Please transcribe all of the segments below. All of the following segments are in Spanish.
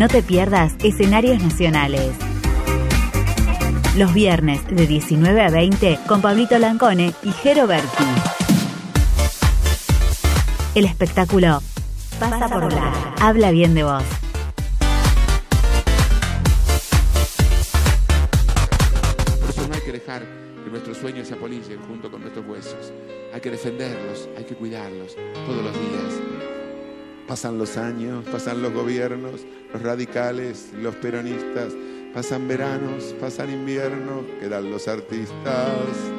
No te pierdas escenarios nacionales. Los viernes de 19 a 20 con Pablito Lancone y Jero Berti. El espectáculo pasa por volar. Habla bien de vos. Por eso no hay que dejar que nuestros sueños se apolicen junto con nuestros huesos. Hay que defenderlos, hay que cuidarlos todos los días. Pasan los años, pasan los gobiernos, los radicales, los peronistas, pasan veranos, pasan inviernos, quedan los artistas.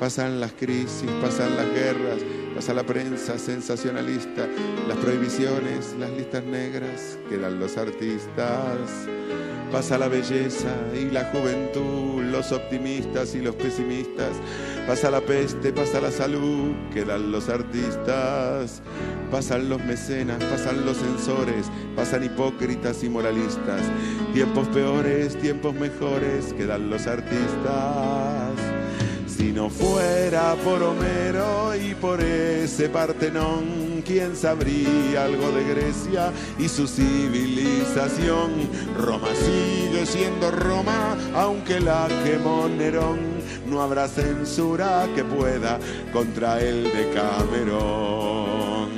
Pasan las crisis, pasan las guerras, pasa la prensa sensacionalista, las prohibiciones, las listas negras, quedan los artistas. Pasa la belleza y la juventud, los optimistas y los pesimistas. Pasa la peste, pasa la salud, quedan los artistas. Pasan los mecenas, pasan los censores, pasan hipócritas y moralistas. Tiempos peores, tiempos mejores, quedan los artistas. Si no fuera por Homero y por ese Partenón, ¿quién sabría algo de Grecia y su civilización? Roma sigue siendo Roma, aunque la quemó Nerón. No habrá censura que pueda contra el de Camerón.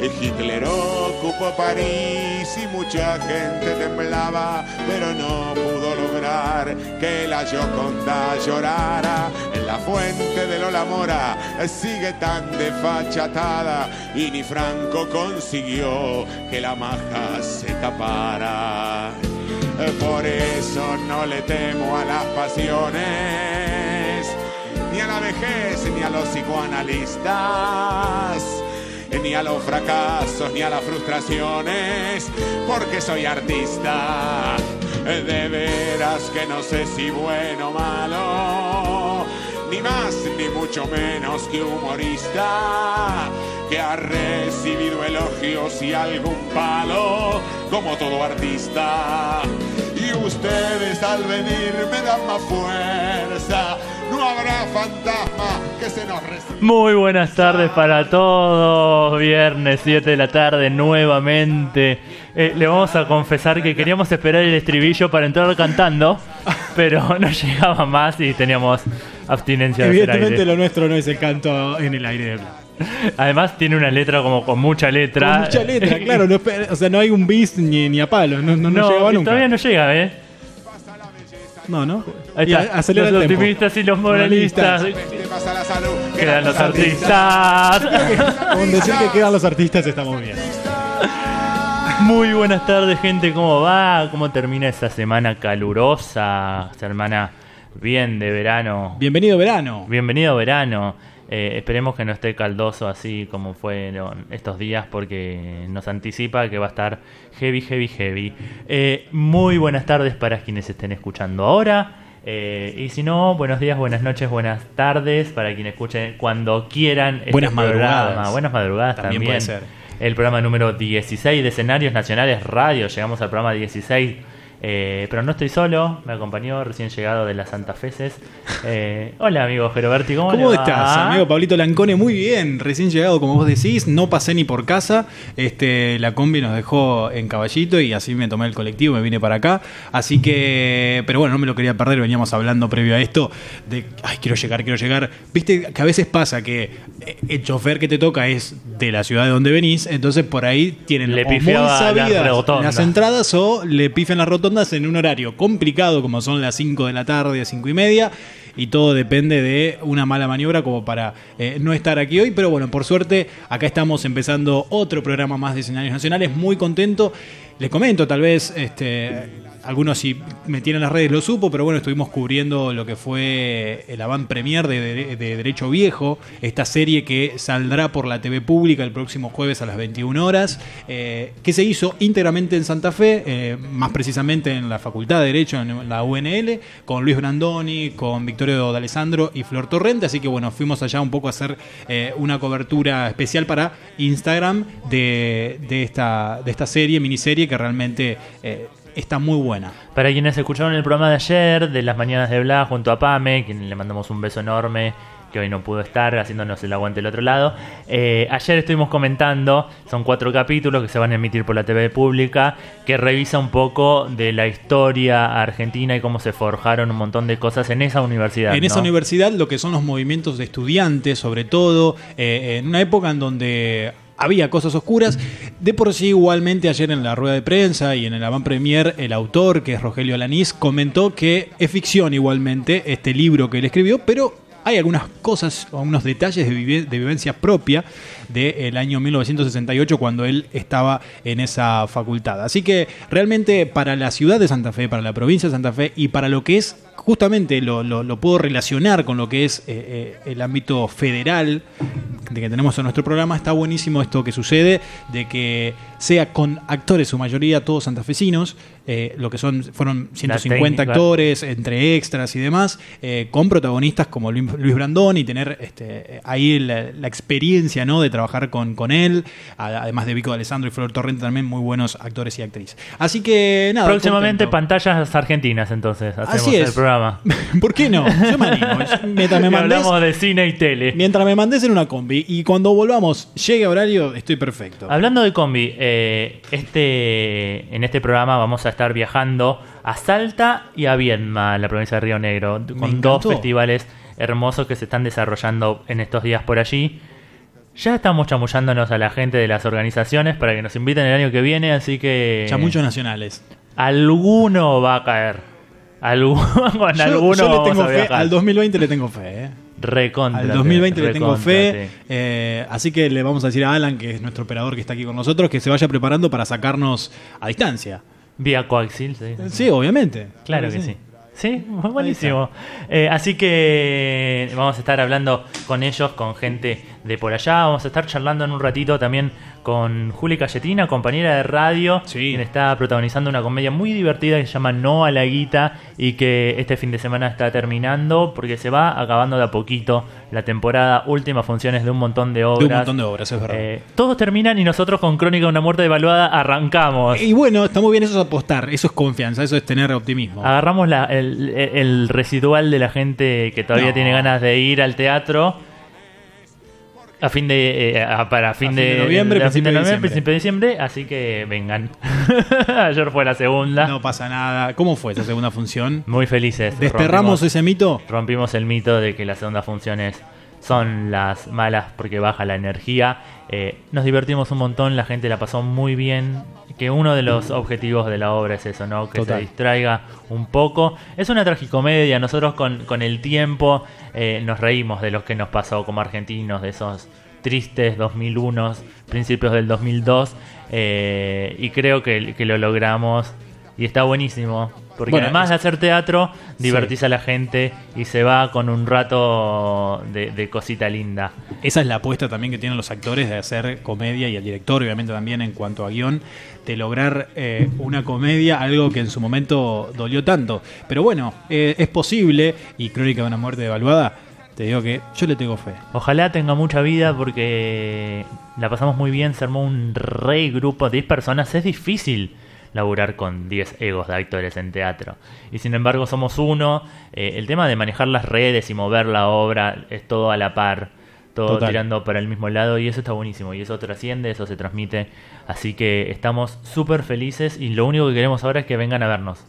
Hitler ocupó París y mucha gente temblaba, pero no pudo que la Gioconda llorara. En la fuente de Lola Mora sigue tan desfachatada y ni Franco consiguió que la maja se tapara. Por eso no le temo a las pasiones, ni a la vejez, ni a los psicoanalistas ni a los fracasos ni a las frustraciones, porque soy artista. De veras que no sé si bueno o malo, ni más ni mucho menos que humorista, que ha recibido elogios y algún palo, como todo artista. Ustedes al venir me dan más fuerza no habrá fantasma que se nos resista. Muy buenas tardes para todos. Viernes 7 de la tarde nuevamente. Eh, le vamos a confesar que queríamos esperar el estribillo para entrar cantando, pero no llegaba más y teníamos abstinencia de hacer Evidentemente aire. lo nuestro no es el canto en el aire. Además tiene una letra como con mucha letra. Con mucha letra, claro. No, o sea, no hay un bis ni, ni a palo. No, no, no No, llegaba nunca. todavía no llega, ¿eh? No, ¿no? Ahí está. acelera los el tempo. optimistas y los moralistas. Quedan los artistas. Con decir que quedan los artistas estamos bien. Muy buenas tardes, gente. ¿Cómo va? ¿Cómo termina esta semana calurosa? Semana bien de verano. Bienvenido verano. Bienvenido verano. Eh, esperemos que no esté caldoso así como fueron estos días porque nos anticipa que va a estar heavy, heavy, heavy. Eh, muy buenas tardes para quienes estén escuchando ahora. Eh, y si no, buenos días, buenas noches, buenas tardes para quienes escuchen cuando quieran. este Buenas programa. madrugadas. Buenas madrugadas También también. puede ser. El programa número 16 de Escenarios Nacionales Radio. Llegamos al programa 16. Eh, pero no estoy solo, me acompañó recién llegado de las Santa Feces. Eh, hola amigo Geroberti, ¿cómo, ¿Cómo le va? estás, amigo Pablito Lancone? Muy bien, recién llegado, como vos decís, no pasé ni por casa. Este, la combi nos dejó en caballito y así me tomé el colectivo, me vine para acá. Así que, pero bueno, no me lo quería perder, veníamos hablando previo a esto de, ay, quiero llegar, quiero llegar. Viste que a veces pasa que eh, el chofer que te toca es de la ciudad de donde venís, entonces por ahí tienen Le o muy las sabidas rotondas. las entradas o le pifian las rotondas en un horario complicado como son las 5 de la tarde, 5 y media. Y todo depende de una mala maniobra como para eh, no estar aquí hoy. Pero bueno, por suerte, acá estamos empezando otro programa más de escenarios nacionales. Muy contento. Les comento, tal vez, este, algunos si me tienen las redes lo supo, pero bueno, estuvimos cubriendo lo que fue el avant premier de, de- de Derecho Viejo, esta serie que saldrá por la TV pública el próximo jueves a las 21 horas, eh, que se hizo íntegramente en Santa Fe, eh, más precisamente en la Facultad de Derecho, en la UNL, con Luis Brandoni, con Victorio D'Alessandro y Flor Torrente, así que bueno, fuimos allá un poco a hacer eh, una cobertura especial para Instagram de, de esta, de esta serie, miniserie, que realmente... Está muy buena. Para quienes escucharon el programa de ayer, de las mañanas de Bla, junto a Pame, quien le mandamos un beso enorme que hoy no pudo estar haciéndonos el aguante del otro lado. Eh, ayer estuvimos comentando, son cuatro capítulos que se van a emitir por la TV pública, que revisa un poco de la historia argentina y cómo se forjaron un montón de cosas en esa universidad. En esa universidad, lo que son los movimientos de estudiantes, sobre todo, eh, en una época en donde había cosas oscuras. De por sí, igualmente, ayer en la rueda de prensa y en el avant premier, el autor, que es Rogelio Alanís, comentó que es ficción igualmente este libro que él escribió, pero hay algunas cosas, algunos detalles de vivencia propia del año 1968 cuando él estaba en esa facultad. Así que realmente para la ciudad de Santa Fe, para la provincia de Santa Fe y para lo que es justamente lo, lo- lo puedo relacionar con lo que es eh, eh, el ámbito federal de que tenemos en nuestro programa, está buenísimo esto que sucede, de que sea con actores, su mayoría todos santafesinos, eh, lo que son fueron 150 técnica. actores, entre extras y demás, con protagonistas como Luis Luis Brandón y tener este, ahí la, la experiencia ¿no? de trabajar con, con él, además de Vico de Alessandro y Flor Torrente, también muy buenos actores y actrices. Así que nada. Próximamente pantallas argentinas, entonces, hacemos Así es. el programa. ¿Por qué no? Yo me animo. Mientras me mandes, hablamos de cine y tele. mientras me mandes en una combi y cuando volvamos llegue horario, estoy perfecto. Hablando de combi, eh, este, en este programa vamos a estar viajando a Salta y a Viedma, la provincia de Río Negro, con dos festivales hermosos que se están desarrollando en estos días por allí. Ya estamos chamullándonos a la gente de las organizaciones para que nos inviten el año que viene, así que Chamuchos nacionales. alguno va a caer. Algu- con Yo, alguno yo le tengo a fe, al 2020 le tengo fe, ¿eh? Recontra, Al 2020 le tengo fe. sí. eh, así que le vamos a decir a Alan, que es nuestro operador que está aquí con nosotros, que se vaya preparando para sacarnos a distancia. Vía coaxil, sí. Sí, obviamente. Claro que sí. Sí, buenísimo. Eh, así que vamos a estar hablando con ellos, con gente de por allá. Vamos a estar charlando en un ratito también con Juli Cayetina, compañera de radio, Sí. quien está protagonizando una comedia muy divertida que se llama No a la Guita y que este fin de semana está terminando porque se va acabando de a poquito la temporada, últimas funciones de un montón de obras. De un montón de obras, es verdad. Eh, todos terminan y nosotros con Crónica de una muerte devaluada arrancamos. y bueno, está muy bien eso es apostar, eso es confianza, eso es tener optimismo. Agarramos la- el, el residual de la gente que todavía No. tiene ganas de ir al teatro a fin de eh, a- para fin, fin de, de noviembre, a fin de de noviembre, principio de diciembre, así que vengan. Ayer fue la segunda. No pasa nada. ¿Cómo fue esa segunda función? Muy felices. ¿Desterramos Rompimos- ese mito? rompimos el mito de que las segundas funciones son las malas porque baja la energía. Eh, nos divertimos un montón, la gente la pasó muy bien. Que uno de los objetivos de la obra es eso, ¿no? Que Total. se distraiga un poco. Es una tragicomedia, nosotros con, con el tiempo eh, nos reímos de lo que nos pasó como argentinos, de esos tristes 2001, principios del 2002. eh, y creo que, que lo logramos y está buenísimo. Porque Bueno, además de hacer teatro, Sí. divertís a la gente y se va con un rato de, de cosita linda. Esa es la apuesta también que tienen los actores de hacer comedia y el director, obviamente también en cuanto a guion, de lograr eh, una comedia, algo que en su momento dolió tanto. Pero bueno, eh, es posible y Crónica de una muerte devaluada, te digo que yo le tengo fe. Ojalá tenga mucha vida porque la pasamos muy bien, se armó un re grupo de 10 personas, es difícil laburar con 10 egos de actores en teatro. Y sin embargo somos uno, eh, el tema de manejar las redes y mover la obra es todo a la par, todo Total. tirando para el mismo lado y eso está buenísimo y eso trasciende, eso se transmite. Así que estamos súper felices y lo único que queremos ahora es que vengan a vernos.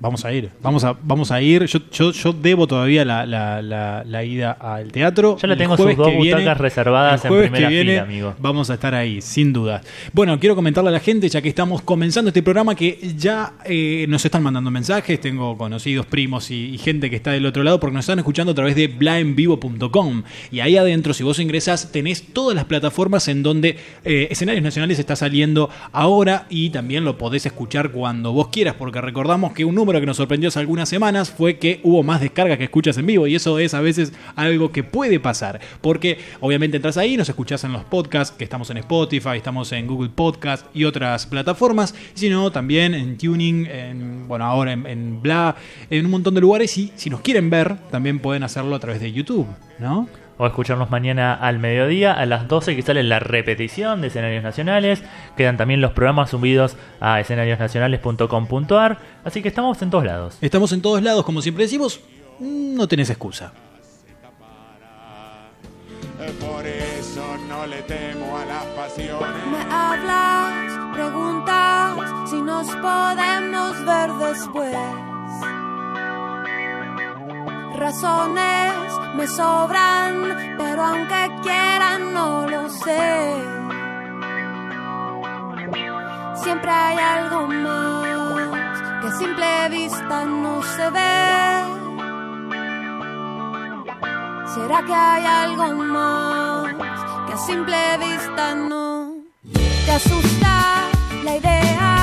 Vamos a ir, vamos a, vamos a ir. Yo, yo, yo debo todavía la, la, la, la ida al teatro. Ya le tengo sus dos viene- butacas reservadas el en primera viene fila, amigo. Vamos a estar ahí, sin duda. Bueno, quiero comentarle a la gente, ya que estamos comenzando este programa, que ya eh, nos están mandando mensajes. Tengo conocidos, primos y, y gente que está del otro lado, porque nos están escuchando a través de blaenvivo.com. Y ahí adentro, si vos ingresás, tenés todas las plataformas en donde eh, Escenarios Nacionales está saliendo ahora y también lo podés escuchar cuando vos quieras, porque recordamos que un número que nos sorprendió hace algunas semanas fue que hubo más descargas que escuchas en vivo y eso es a veces algo que puede pasar, porque obviamente entras ahí, nos escuchás en los podcasts, que estamos en Spotify, estamos en Google Podcast y otras plataformas, sino también en Tuning, en, bueno, ahora en, en Bla, en un montón de lugares y si nos quieren ver, también pueden hacerlo a través de YouTube, ¿no? O escucharnos mañana al mediodía, a las 12 que sale la repetición de escenarios nacionales. Quedan también los programas subidos a escenariosnacionales.com.ar. Así que estamos en todos lados. Estamos en todos lados, como siempre decimos, no tenés excusa. Por eso no le temo a las pasiones. Me hablas, preguntas si nos podemos ver después. Razones me sobran, pero aunque quieran no lo sé. Siempre hay algo más que a simple vista no se ve. ¿Será que hay algo más que a simple vista no te asusta la idea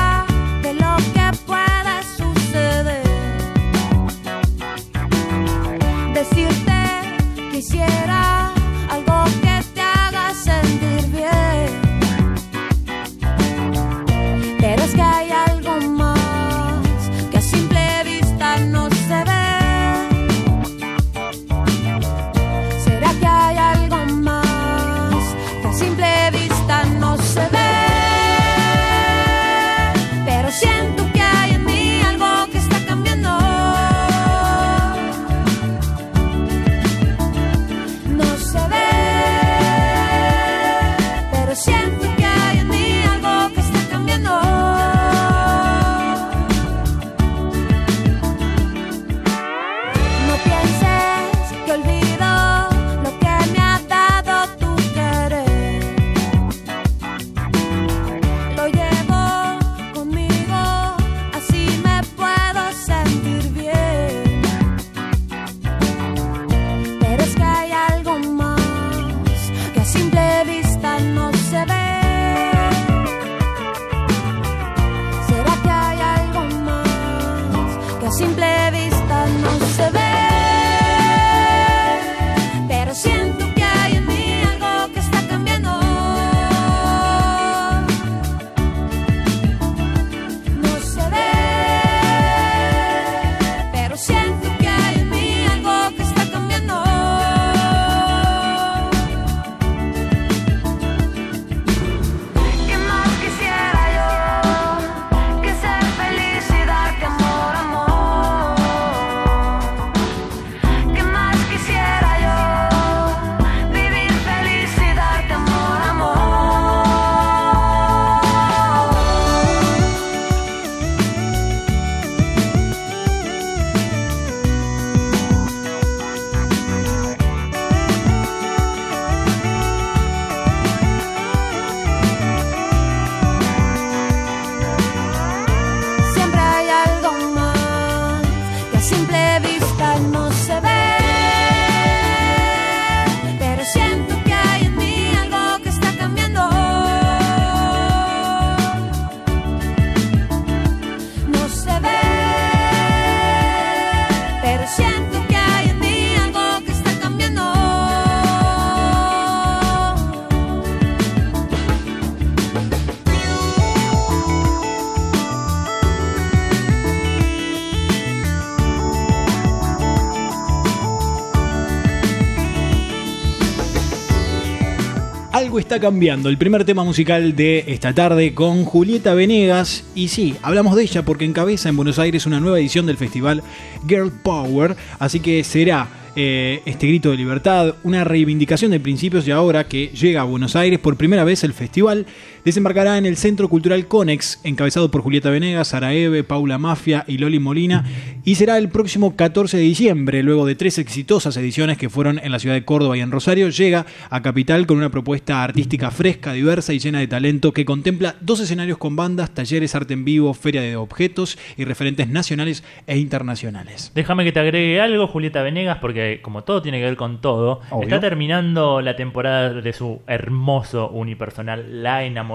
está cambiando. El primer tema musical de esta tarde con Julieta Venegas. Y sí, hablamos de ella porque encabeza en Buenos Aires una nueva edición del festival Girl Power. Así que será eh, este grito de libertad, una reivindicación de principios y ahora que llega a Buenos Aires por primera vez el festival, desembarcará en el Centro Cultural Conex, encabezado por Julieta Venegas, Sara Eve, Paula Mafia y Loli Molina, y será el próximo 14 de diciembre, luego de tres exitosas ediciones que fueron en la ciudad de Córdoba y en Rosario, llega a Capital con una propuesta artística fresca, diversa y llena de talento que contempla dos escenarios con bandas, talleres, arte en vivo, feria de objetos y referentes nacionales e internacionales. Déjame que te agregue algo, Julieta Venegas, porque como todo tiene que ver con todo, Obvio. está terminando la temporada de su hermoso unipersonal La Enamorada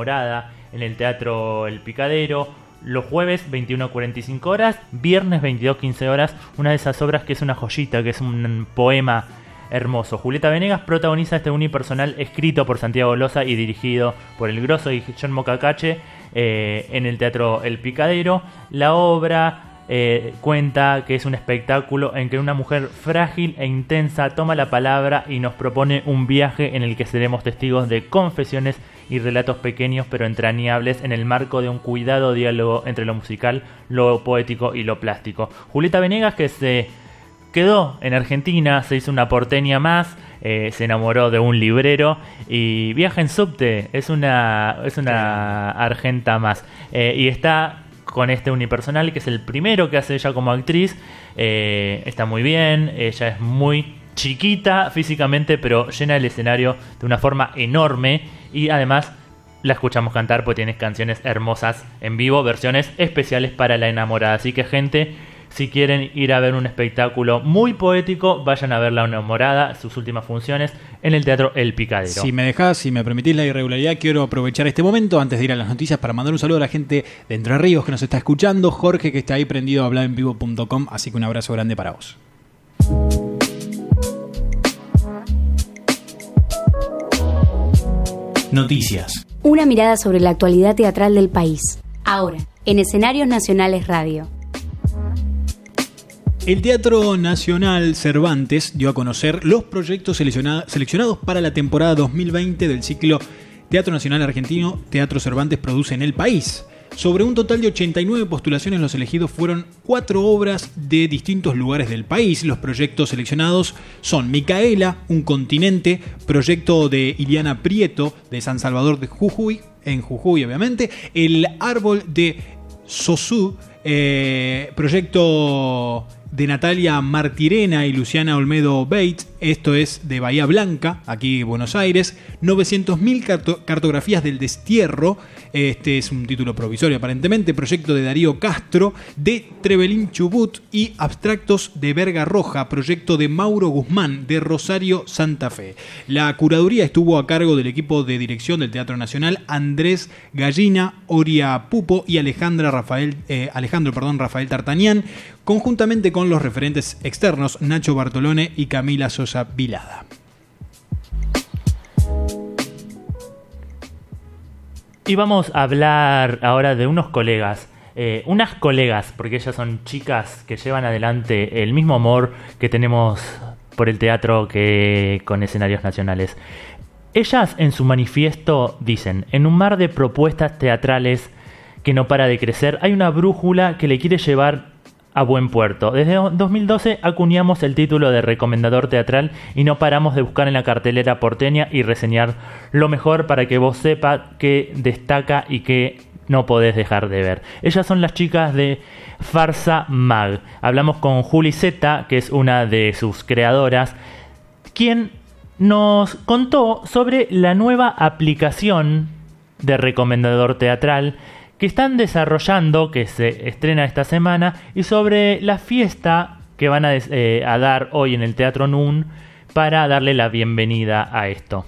en el Teatro El Picadero. Los jueves 21.45 horas, viernes 22.15 horas, una de esas obras que es una joyita, que es un poema hermoso. Julieta Venegas protagoniza este unipersonal escrito por Santiago Loza y dirigido por el grosso Guillermo Cacache eh, en el Teatro El Picadero. La obra eh, cuenta que es un espectáculo en que una mujer frágil e intensa toma la palabra y nos propone un viaje en el que seremos testigos de confesiones y relatos pequeños pero entrañables en el marco de un cuidado diálogo entre lo musical, lo poético y lo plástico. Julieta Venegas que se quedó en Argentina, se hizo una porteña más, eh, se enamoró de un librero y viaja en subte, es una, es una argenta más. Eh, y está con este unipersonal, que es el primero que hace ella como actriz. Eh, está muy bien, ella es muy chiquita físicamente, pero llena el escenario de una forma enorme y además la escuchamos cantar porque tiene canciones hermosas en vivo, versiones especiales para la enamorada. Así que gente, si quieren ir a ver un espectáculo muy poético, vayan a ver La Enamorada, sus últimas funciones, en el Teatro El Picadero. Si me dejás, si me permitís la irregularidad, quiero aprovechar este momento antes de ir a las noticias para mandar un saludo a la gente de Entre Ríos que nos está escuchando, Jorge que está ahí prendido a hablarenvivo.com, así que un abrazo grande para vos. Noticias. Una mirada sobre la actualidad teatral del país. Ahora, en Escenarios Nacionales Radio. El Teatro Nacional Cervantes dio a conocer los proyectos selecciona- seleccionados para la temporada 2020 del ciclo Teatro Nacional Argentino Teatro Cervantes produce en el país. Sobre un total de 89 postulaciones, los elegidos fueron cuatro obras de distintos lugares del país. Los proyectos seleccionados son Micaela, Un Continente, proyecto de Iliana Prieto de San Salvador de Jujuy, en Jujuy obviamente, El Árbol de Sosú, eh, proyecto de Natalia Martirena y Luciana Olmedo Bates, esto es de Bahía Blanca, aquí Buenos Aires, 900.000 carto- cartografías del destierro, este es un título provisorio aparentemente, proyecto de Darío Castro, de Trevelín Chubut y Abstractos de Verga Roja, proyecto de Mauro Guzmán, de Rosario Santa Fe. La curaduría estuvo a cargo del equipo de dirección del Teatro Nacional, Andrés Gallina, Oria Pupo y Alejandra Rafael, eh, Alejandro perdón, Rafael Tartañán, conjuntamente con los referentes externos Nacho Bartolone y Camila Sosa Vilada. Y vamos a hablar ahora de unos colegas. eh, unas colegas, porque ellas son chicas que llevan adelante el mismo amor que tenemos por el teatro que con escenarios nacionales. Ellas en su manifiesto dicen, en un mar de propuestas teatrales que no para de crecer, hay una brújula que le quiere llevar a buen puerto. Desde 2012 acuñamos el título de recomendador teatral y no paramos de buscar en la cartelera porteña y reseñar lo mejor para que vos sepa que destaca y que no podés dejar de ver. Ellas son las chicas de Farsa Mag. Hablamos con Juli Zeta, que es una de sus creadoras, quien nos contó sobre la nueva aplicación de recomendador teatral que están desarrollando, que se estrena esta semana, y sobre la fiesta que van a, eh, dar hoy en el Teatro NUN para darle la bienvenida a esto.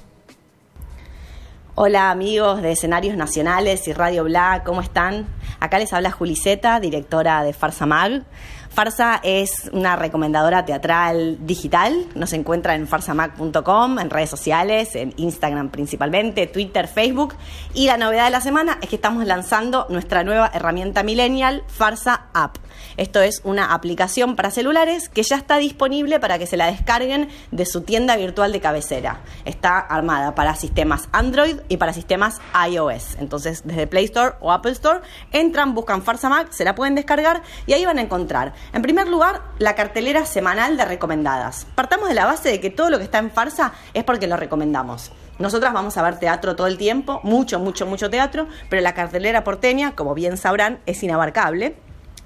Hola amigos de Escenarios Nacionales y Radio Bla, ¿cómo están? Acá les habla Juliceta, directora de Farsa Mag. Farsa es una recomendadora teatral digital, nos encuentra en farsamag.com, en redes sociales, en Instagram principalmente, Twitter, Facebook. Y la novedad de la semana es que estamos lanzando nuestra nueva herramienta millennial, Farsa App. Esto es una aplicación para celulares que ya está disponible para que se la descarguen de su tienda virtual de cabecera. Está armada para sistemas Android y para sistemas iOS. Entonces, desde Play Store o Apple Store, entran, buscan Farsa Mac, se la pueden descargar y ahí van a encontrar, en primer lugar, la cartelera semanal de recomendadas. Partamos de la base de que todo lo que está en Farsa es porque lo recomendamos. Nosotras vamos a ver teatro todo el tiempo, mucho, mucho, mucho teatro, pero la cartelera porteña, como bien sabrán, es inabarcable.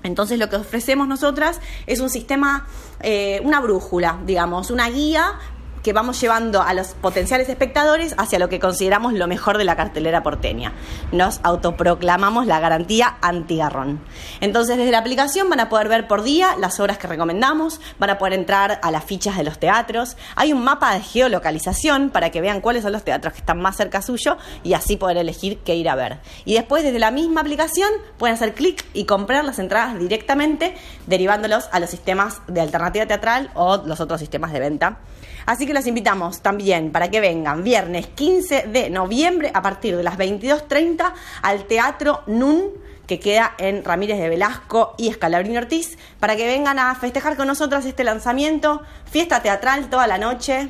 Entonces lo que ofrecemos nosotras es un sistema, eh, una brújula, digamos, una guía que vamos llevando a los potenciales espectadores hacia lo que consideramos lo mejor de la cartelera porteña. Nos autoproclamamos la garantía antigarrón. Entonces desde la aplicación van a poder ver por día las obras que recomendamos, van a poder entrar a las fichas de los teatros, hay un mapa de geolocalización para que vean cuáles son los teatros que están más cerca suyo y así poder elegir qué ir a ver. Y después desde la misma aplicación pueden hacer clic y comprar las entradas directamente derivándolos a los sistemas de alternativa teatral o los otros sistemas de venta. Así que los invitamos también para que vengan viernes 15 de noviembre a partir de las 22.30 al Teatro NUN que queda en Ramírez de Velasco y Escalabrini Ortiz, para que vengan a festejar con nosotros este lanzamiento, fiesta teatral toda la noche.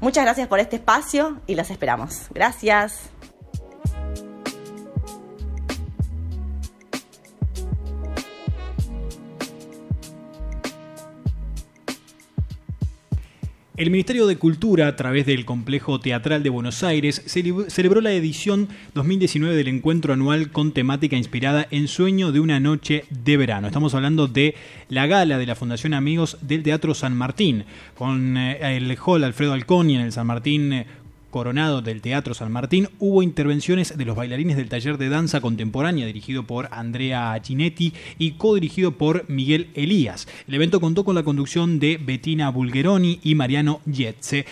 Muchas gracias por este espacio y los esperamos. Gracias. El Ministerio de Cultura, a través del Complejo Teatral de Buenos Aires, celeb- celebró la edición 2019 del encuentro anual con temática inspirada en Sueño de una noche de verano. Estamos hablando de la gala de la Fundación Amigos del Teatro San Martín, con eh, el hall Alfredo Alconi en el San Martín eh, Coronado del Teatro San Martín, hubo intervenciones de los bailarines del taller de danza contemporánea dirigido por Andrea Ginetti y codirigido por Miguel Elías. El evento contó con la conducción de Bettina Bulgeroni y Mariano Yetze.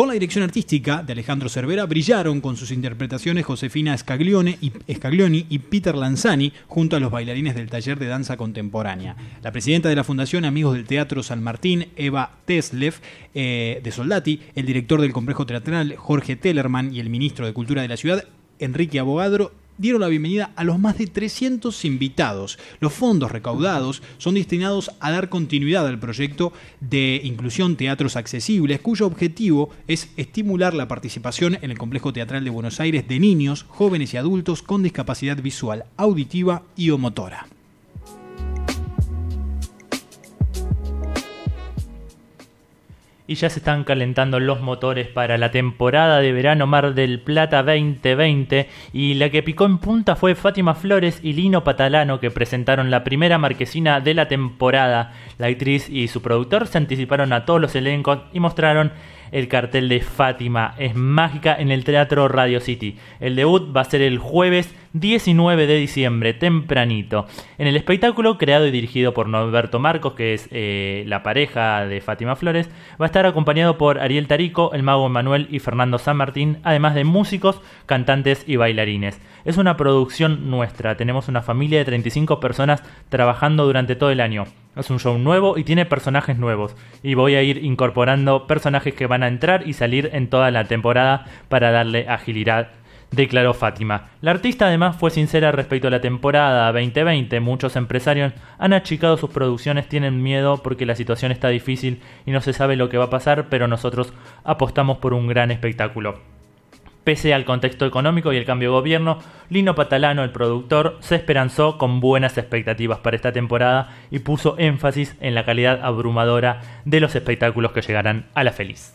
Con la dirección artística de Alejandro Cervera brillaron con sus interpretaciones Josefina Scaglione y, Scaglioni y Peter Lanzani junto a los bailarines del taller de danza contemporánea. La presidenta de la Fundación Amigos del Teatro San Martín, Eva Teslev, eh, de Soldati, el director del complejo teatral, Jorge Tellerman, y el ministro de Cultura de la ciudad, Enrique Abogadro, dieron la bienvenida a los más de 300 invitados. Los fondos recaudados son destinados a dar continuidad al proyecto de inclusión Teatros Accesibles, cuyo objetivo es estimular la participación en el complejo teatral de Buenos Aires de niños, jóvenes y adultos con discapacidad visual, auditiva y o Y ya se están calentando los motores para la temporada de verano Mar del Plata 2020 y la que picó en punta fue Fátima Flores y Lino Patalano que presentaron la primera marquesina de la temporada. La actriz y su productor se anticiparon a todos los elencos y mostraron el cartel de Fátima es mágica en el Teatro Radio City. El debut va a ser el jueves 19 de diciembre, tempranito. En el espectáculo, creado y dirigido por Norberto Marcos, que es eh, la pareja de Fátima Flores, va a estar acompañado por Ariel Tarico, el mago Manuel y Fernando San Martín, además de músicos, cantantes y bailarines. Es una producción nuestra, tenemos una familia de 35 personas trabajando durante todo el año. Es un show nuevo y tiene personajes nuevos. Y voy a ir incorporando personajes que van a entrar y salir en toda la temporada para darle agilidad, declaró Fátima. La artista además fue sincera respecto a la temporada 2020. Muchos empresarios han achicado sus producciones, tienen miedo porque la situación está difícil y no se sabe lo que va a pasar, pero nosotros apostamos por un gran espectáculo. Pese al contexto económico y el cambio de gobierno, Lino Patalano, el productor, se esperanzó con buenas expectativas para esta temporada y puso énfasis en la calidad abrumadora de los espectáculos que llegarán a la feliz.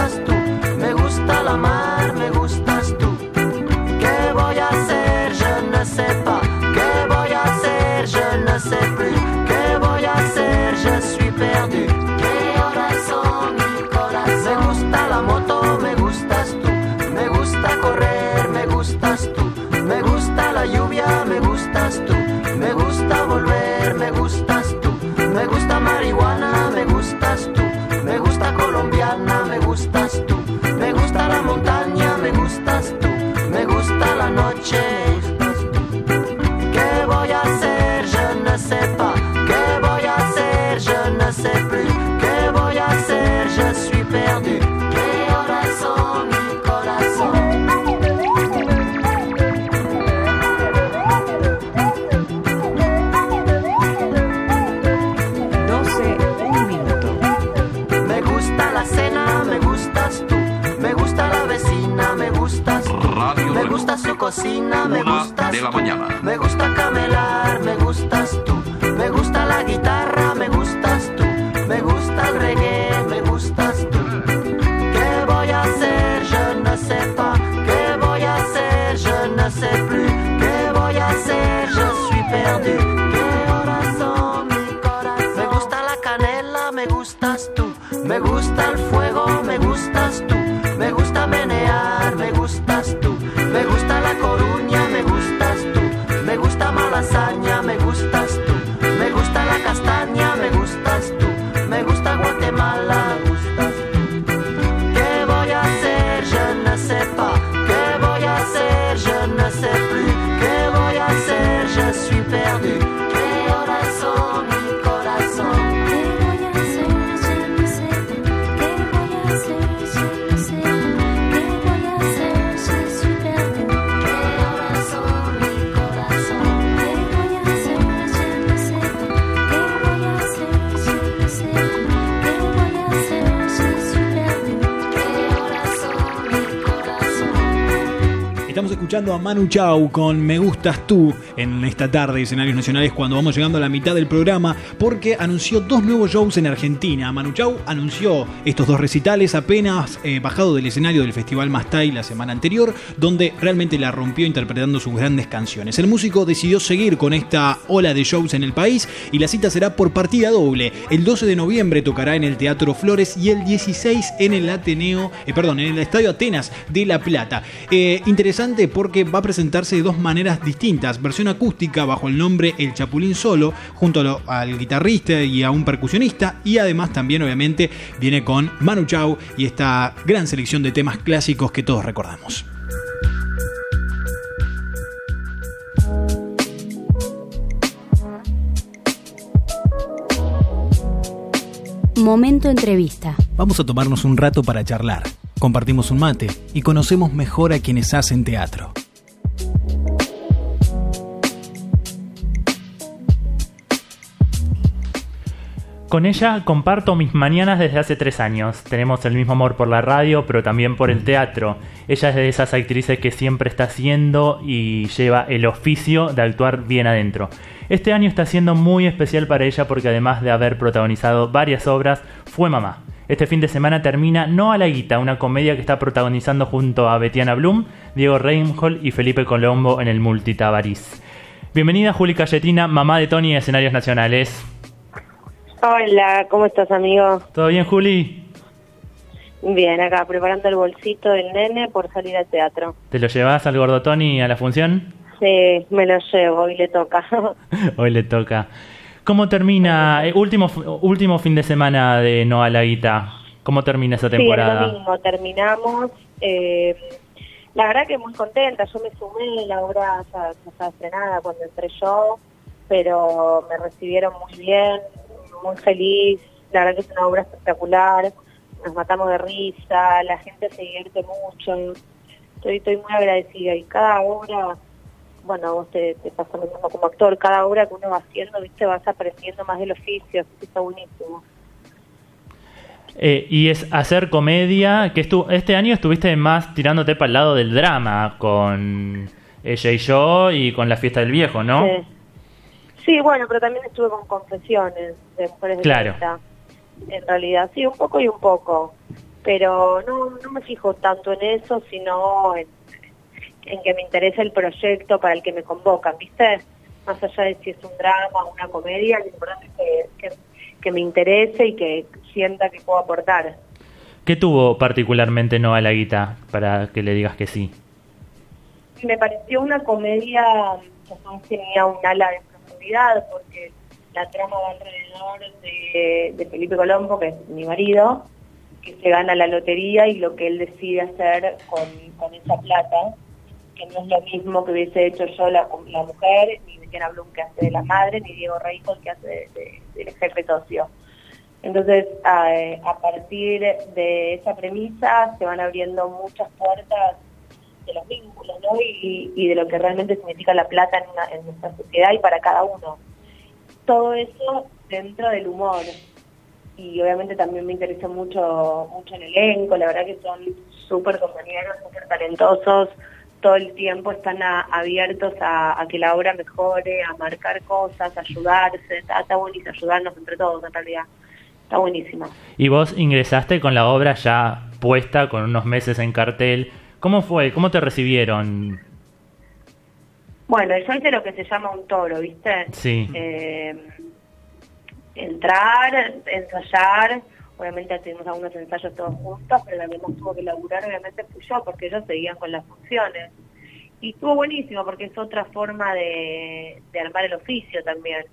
escuchando a Manu Chao con Me Gustas Tú en esta tarde de escenarios nacionales cuando vamos llegando a la mitad del programa porque anunció dos nuevos shows en Argentina. Manu Chao anunció estos dos recitales apenas eh, bajado del escenario del Festival Mastay la semana anterior, donde realmente la rompió interpretando sus grandes canciones. El músico decidió seguir con esta ola de shows en el país y la cita será por partida doble. El 12 de noviembre tocará en el Teatro Flores y el 16 en el Ateneo, eh, perdón, en el Estadio Atenas de La Plata. Eh, interesante porque va a presentarse de dos maneras distintas. Versión acústica bajo el nombre El Chapulín Solo, junto lo- al guitarrista y a un percusionista. Y además también obviamente viene con Manu Chao y esta gran selección de temas clásicos que todos recordamos. Momento entrevista. Vamos a tomarnos un rato para charlar. Compartimos un mate y conocemos mejor a quienes hacen teatro. Con ella comparto mis mañanas desde hace tres años. Tenemos el mismo amor por la radio, pero también por el teatro. Ella es de esas actrices que siempre está haciendo y lleva el oficio de actuar bien adentro. Este año está siendo muy especial para ella porque además de haber protagonizado varias obras, fue mamá. Este fin de semana termina No a la Guita, una comedia que está protagonizando junto a Betiana Blum, Diego Reinhold y Felipe Colombo en el Multitabarís. Bienvenida Juli Cayetina, mamá de Tony en Escenarios Nacionales. Hola, ¿cómo estás, amigo? ¿Todo bien, Juli? Bien, acá preparando el bolsito del nene por salir al teatro. ¿Te lo llevas al gordo Tony a la función? Sí, me lo llevo y le toca. Hoy le toca. ¿Cómo termina, eh, último, último fin de semana de No a la Guita? ¿Cómo termina esa Sí, el temporada? domingo terminamos. eh, la verdad que muy contenta. Yo me sumé, la obra ya, ya estaba estrenada cuando entré yo, pero me recibieron muy bien, muy feliz. La verdad que es una obra espectacular. Nos matamos de risa, la gente se divierte mucho. Estoy, estoy muy agradecida y cada obra, bueno, vos te, te pasa lo mismo como actor, cada obra que uno va haciendo, viste, vas aprendiendo más del oficio, así que está buenísimo. Eh, y es hacer comedia, que estu este año estuviste más tirándote para el lado del drama con ella y yo y con la fiesta del viejo, ¿no? Sí. Sí, bueno, pero también estuve con confesiones de mujeres de Claro. 30. En realidad, sí, un poco y un poco. Pero no, no me fijo tanto en eso, sino en, en que me interesa el proyecto para el que me convocan, ¿viste? Más allá de si es un drama o una comedia, lo importante es que, que, que me interese y que sienta que puedo aportar. ¿Qué tuvo particularmente No a la Guita para que le digas que sí? me pareció una comedia que no tenía un ala de profundidad porque la trama va alrededor de, de Felipe Colombo, que es mi marido, que se gana la lotería y lo que él decide hacer con, con esa plata, que no es lo mismo que hubiese hecho yo la, mujer, ni Betiana Blum que hace de la madre, ni Diego Reijol que hace de- de- del jefe socio. Entonces, a, a partir de esa premisa se van abriendo muchas puertas de los vínculos, ¿no? Y, de lo que realmente significa la plata en, nuestra sociedad y para cada uno. Todo eso dentro del humor. Y obviamente también me interesa mucho, mucho el elenco, la verdad que son súper compañeros, súper talentosos, todo el tiempo están a- abiertos a, a que la obra mejore, a marcar cosas, a ayudarse, está, está buenísimo, ayudarnos entre todos en realidad. Está buenísima. Y vos ingresaste con la obra ya puesta, con unos meses en cartel. ¿Cómo fue? ¿Cómo te recibieron? Bueno, yo hice lo que se llama un toro, ¿viste? Sí. Eh, entrar, ensayar, obviamente tuvimos algunos ensayos todos juntos, pero más tuvo que laburar obviamente fui yo, porque ellos seguían con las funciones. Y estuvo buenísimo, porque es otra forma de, de armar el oficio también.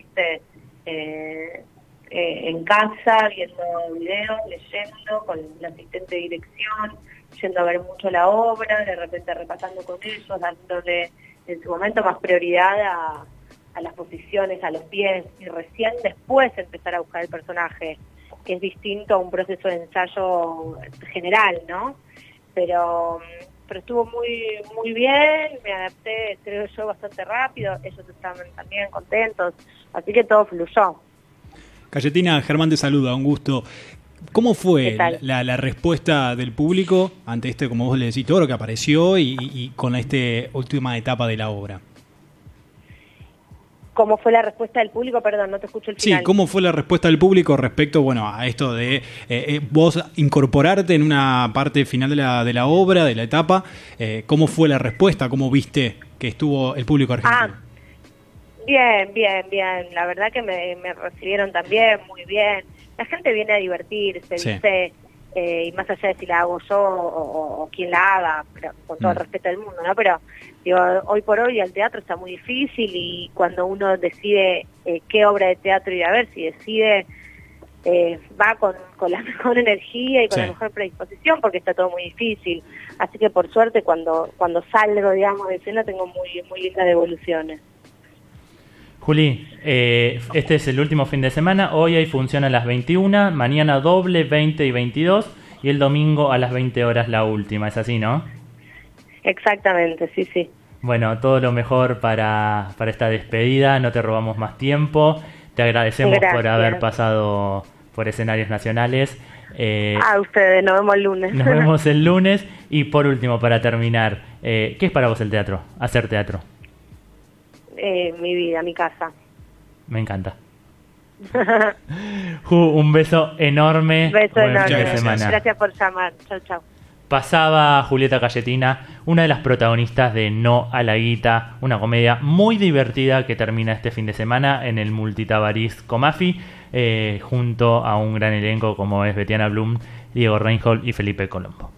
Eh, eh, en casa, viendo videos, leyendo, con el asistente de dirección, yendo a ver mucho la obra, de repente repasando con ellos, dándole en su momento más prioridad a, a las posiciones, a los pies, y recién después empezar a buscar el personaje, es distinto a un proceso de ensayo general, ¿no? Pero, pero estuvo muy muy bien, me adapté, creo yo, bastante rápido, ellos estaban también contentos, así que todo fluyó. Cayetina, Germán te saluda, un gusto. ¿Cómo fue la, la respuesta del público ante este, como vos le decís, todo lo que apareció y, y- y con esta última etapa de la obra? ¿Cómo fue la respuesta del público? Perdón, no te escucho el Sí, final. ¿cómo fue la respuesta del público respecto, bueno, a esto de eh, eh, vos incorporarte en una parte final de la, de la obra, de la etapa? Eh, ¿Cómo fue la respuesta? ¿Cómo viste que estuvo el público argentino? Ah, bien, bien, bien. La verdad que me, me recibieron también muy bien. La gente viene a divertirse, Sí. ¿viste? Eh, y más allá de si la hago yo o, o- o quien la haga, pero con todo el Mm. respeto del mundo, ¿no? Pero digo, hoy por hoy el teatro está muy difícil y cuando uno decide eh, qué obra de teatro ir a ver, si decide eh, va con, con la mejor energía y con Sí. la mejor predisposición porque está todo muy difícil. Así que por suerte cuando cuando salgo, digamos, de escena tengo muy muy lindas devoluciones. Juli, eh, este es el último fin de semana. Hoy hay función a las 21, mañana doble 20 y 22 y el domingo a las 20 horas la última. Es así, ¿no? Exactamente, sí, sí. Bueno, todo lo mejor para, para esta despedida. No te robamos más tiempo. Te agradecemos por Gracias. haber pasado por escenarios nacionales. Eh, A ustedes, nos vemos el lunes. nos vemos el lunes. Y por último, para terminar, eh, ¿qué es para vos el teatro? Hacer teatro. Eh, mi vida, mi casa. Me encanta. Ju, un beso enorme. Beso enorme. semana. Gracias por llamar. Chau, chau. Pasaba Julieta Cayetina, una de las protagonistas de No a la Guita, una comedia muy divertida que termina este fin de semana en el Multitabariz Comafi, eh, junto a un gran elenco como es Betiana Blum, Diego Reinhold y Felipe Colombo.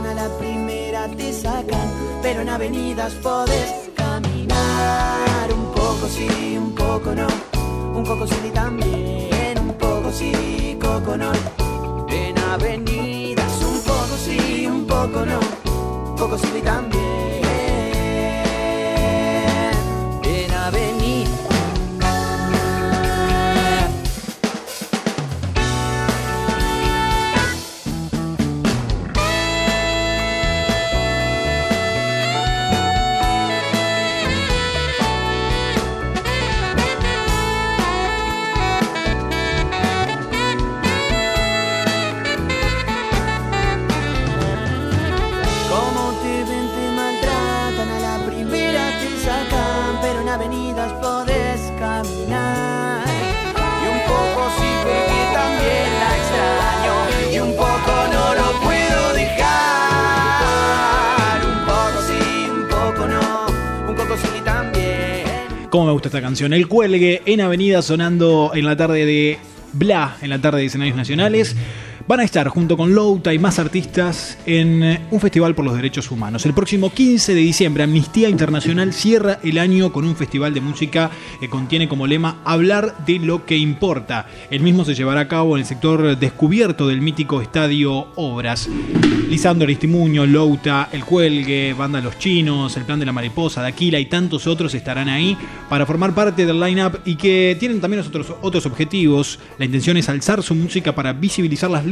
A la primera te sacan. Pero en avenidas podés caminar. Un poco sí, un poco no. Un poco sí también. Un poco sí, coco no. En avenidas, un poco sí, un poco no. Poco sí también. ¿Cómo me gusta esta canción? El cuelgue en Avenida sonando en la tarde de Bla, en la tarde de escenarios nacionales. Van a estar junto con Louta y más artistas en eh, un festival por los derechos humanos. El próximo 15 de diciembre, Amnistía Internacional cierra el año con un festival de música que contiene como lema Hablar de lo que importa. El mismo se llevará a cabo en el sector descubierto del mítico estadio Obras. Lisandro Aristimuño, Louta, El Cuelgue, Banda Los Chinos, El Plan de la Mariposa, Daquila y tantos otros estarán ahí para formar parte del line-up y que tienen también otros, otros objetivos. La intención es alzar su música para visibilizar las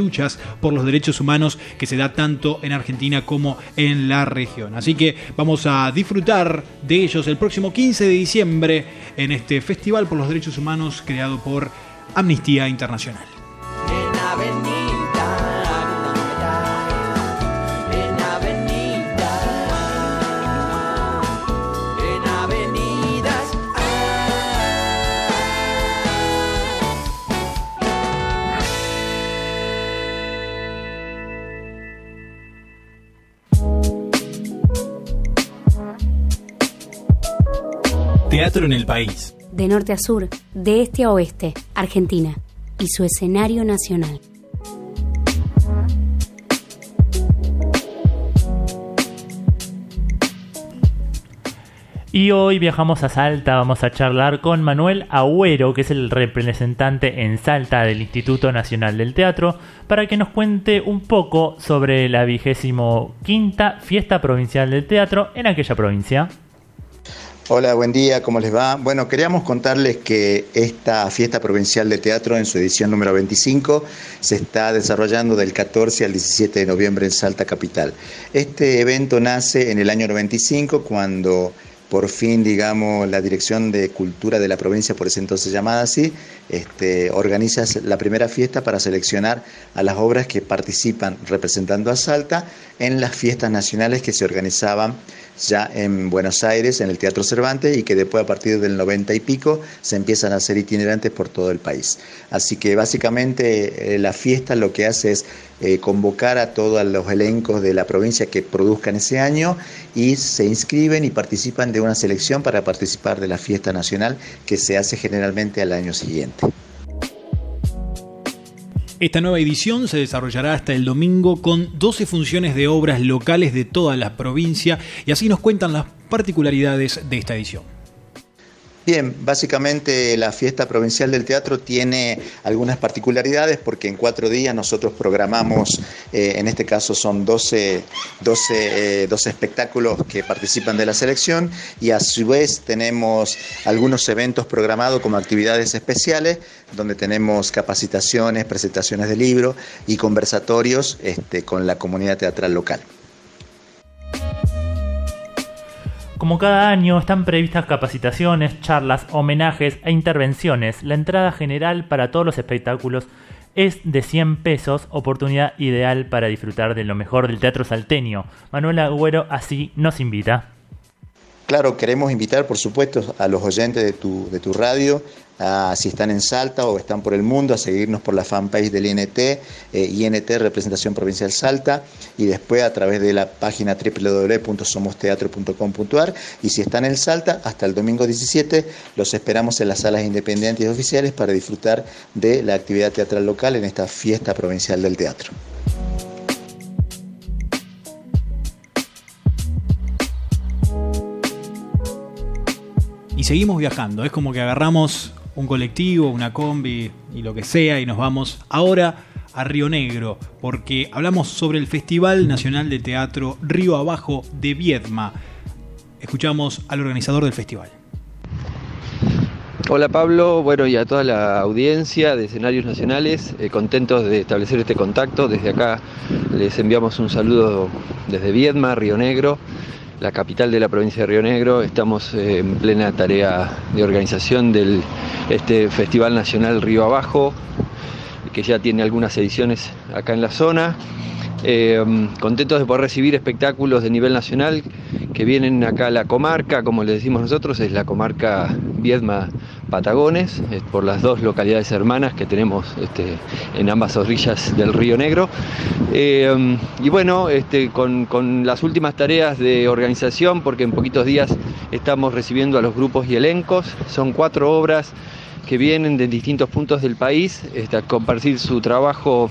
por los derechos humanos que se da tanto en Argentina como en la región. Así que vamos a disfrutar de ellos el próximo 15 de diciembre en este Festival por los Derechos Humanos creado por Amnistía Internacional. Teatro en el país. De norte a sur, de este a oeste, Argentina y su escenario nacional. Y hoy viajamos a Salta, vamos a charlar con Manuel Agüero, que es el representante en Salta del Instituto Nacional del Teatro, para que nos cuente un poco sobre la vigésimo quinta fiesta provincial del teatro en aquella provincia. Hola, buen día, ¿cómo les va? Bueno, queríamos contarles que esta fiesta provincial de teatro en su edición número 25 se está desarrollando del 14 al 17 de noviembre en Salta Capital. Este evento nace en el año 95 cuando por fin, digamos, la Dirección de Cultura de la provincia, por ese entonces llamada así, este, organiza la primera fiesta para seleccionar a las obras que participan representando a Salta en las fiestas nacionales que se organizaban ya en Buenos Aires, en el Teatro Cervantes, y que después a partir del 90 y pico se empiezan a hacer itinerantes por todo el país. Así que básicamente eh, la fiesta lo que hace es eh, convocar a todos los elencos de la provincia que produzcan ese año y se inscriben y participan de una selección para participar de la fiesta nacional que se hace generalmente al año siguiente. Esta nueva edición se desarrollará hasta el domingo con 12 funciones de obras locales de toda la provincia y así nos cuentan las particularidades de esta edición. Bien, básicamente la fiesta provincial del teatro tiene algunas particularidades porque en cuatro días nosotros programamos, eh, en este caso son 12, 12, eh, 12 espectáculos que participan de la selección y a su vez tenemos algunos eventos programados como actividades especiales donde tenemos capacitaciones, presentaciones de libros y conversatorios este, con la comunidad teatral local. Como cada año están previstas capacitaciones, charlas, homenajes e intervenciones. La entrada general para todos los espectáculos es de 100 pesos, oportunidad ideal para disfrutar de lo mejor del teatro salteño. Manuel Agüero así nos invita. Claro, queremos invitar, por supuesto, a los oyentes de tu, de tu radio, a, si están en Salta o están por el mundo, a seguirnos por la fanpage del INT, eh, INT Representación Provincial Salta, y después a través de la página www.somosteatro.com.ar. Y si están en Salta, hasta el domingo 17, los esperamos en las salas independientes y oficiales para disfrutar de la actividad teatral local en esta fiesta provincial del teatro. y seguimos viajando. Es como que agarramos un colectivo, una combi y lo que sea y nos vamos ahora a Río Negro porque hablamos sobre el Festival Nacional de Teatro Río Abajo de Viedma. Escuchamos al organizador del festival. Hola Pablo, bueno y a toda la audiencia de escenarios nacionales, eh, contentos de establecer este contacto. Desde acá les enviamos un saludo desde Viedma, Río Negro la capital de la provincia de Río Negro. Estamos eh, en plena tarea de organización del este Festival Nacional Río Abajo, que ya tiene algunas ediciones acá en la zona. Eh, contentos de poder recibir espectáculos de nivel nacional que vienen acá a la comarca, como le decimos nosotros, es la comarca Viedma Patagones, por las dos localidades hermanas que tenemos este, en ambas orillas del Río Negro. Eh, y bueno, este, con, con, las últimas tareas de organización, porque en poquitos días estamos recibiendo a los grupos y elencos, son cuatro obras que vienen de distintos puntos del país este, a compartir su trabajo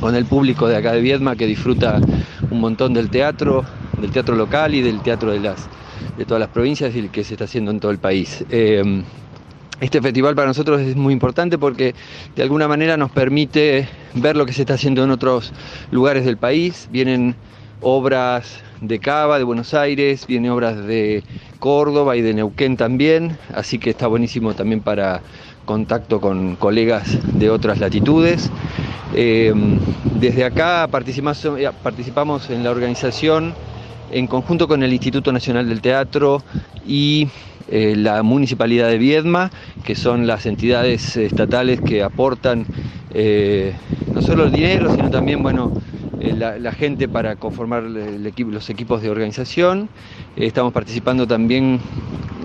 con el público de acá de Viedma que disfruta un montón del teatro, del teatro local y del teatro de, las, de todas las provincias y el que se está haciendo en todo el país. Eh, este festival para nosotros es muy importante porque de alguna manera nos permite ver lo que se está haciendo en otros lugares del país. Vienen obras de Cava, de Buenos Aires, vienen obras de Córdoba y de Neuquén también, así que está buenísimo también para contacto con colegas de otras latitudes. Eh, desde acá participamos, eh, participamos en la organización en conjunto con el Instituto Nacional del Teatro y eh, la Municipalidad de Viedma, que son las entidades estatales que aportan no solo el dinero, sino también bueno, la, la gente para conformar el equipo- los equipos de organización. Eh, estamos participando también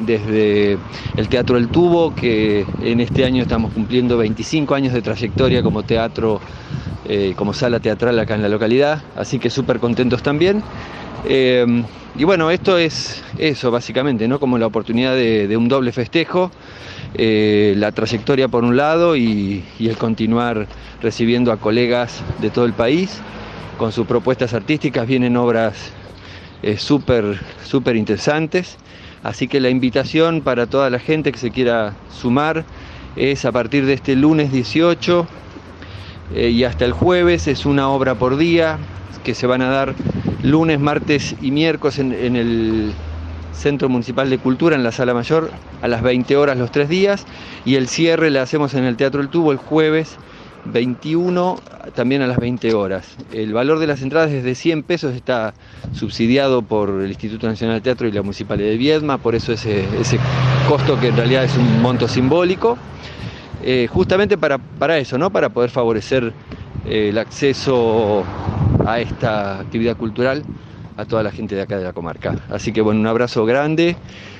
desde el Teatro El Tubo, que en este año estamos cumpliendo 25 años de trayectoria como teatro, eh, como sala teatral acá en la localidad, así que súper contentos también. Eh, y bueno, esto es eso básicamente, ¿no? Como la oportunidad de, un doble festejo, eh, la trayectoria por un lado y, y el continuar recibiendo a colegas de todo el país con sus propuestas artísticas, vienen obras eh, súper, súper interesantes. Así que la invitación para toda la gente que se quiera sumar es a partir de este lunes 18 eh, y hasta el jueves, es una obra por día que se van a dar lunes, martes y miércoles en, el Centro Municipal de Cultura, en la Sala Mayor, a las 20 horas los tres días y el cierre le hacemos en el Teatro El Tubo el jueves 21 también a las 20 horas. El valor de las entradas es de 100 pesos, está subsidiado por el Instituto Nacional de Teatro y la Municipalidad de Viedma, por eso ese, ese costo que en realidad es un monto simbólico, eh, justamente para, para eso, ¿no? para poder favorecer eh, el acceso a esta actividad cultural a toda la gente de acá de la comarca. Así que bueno, un abrazo grande,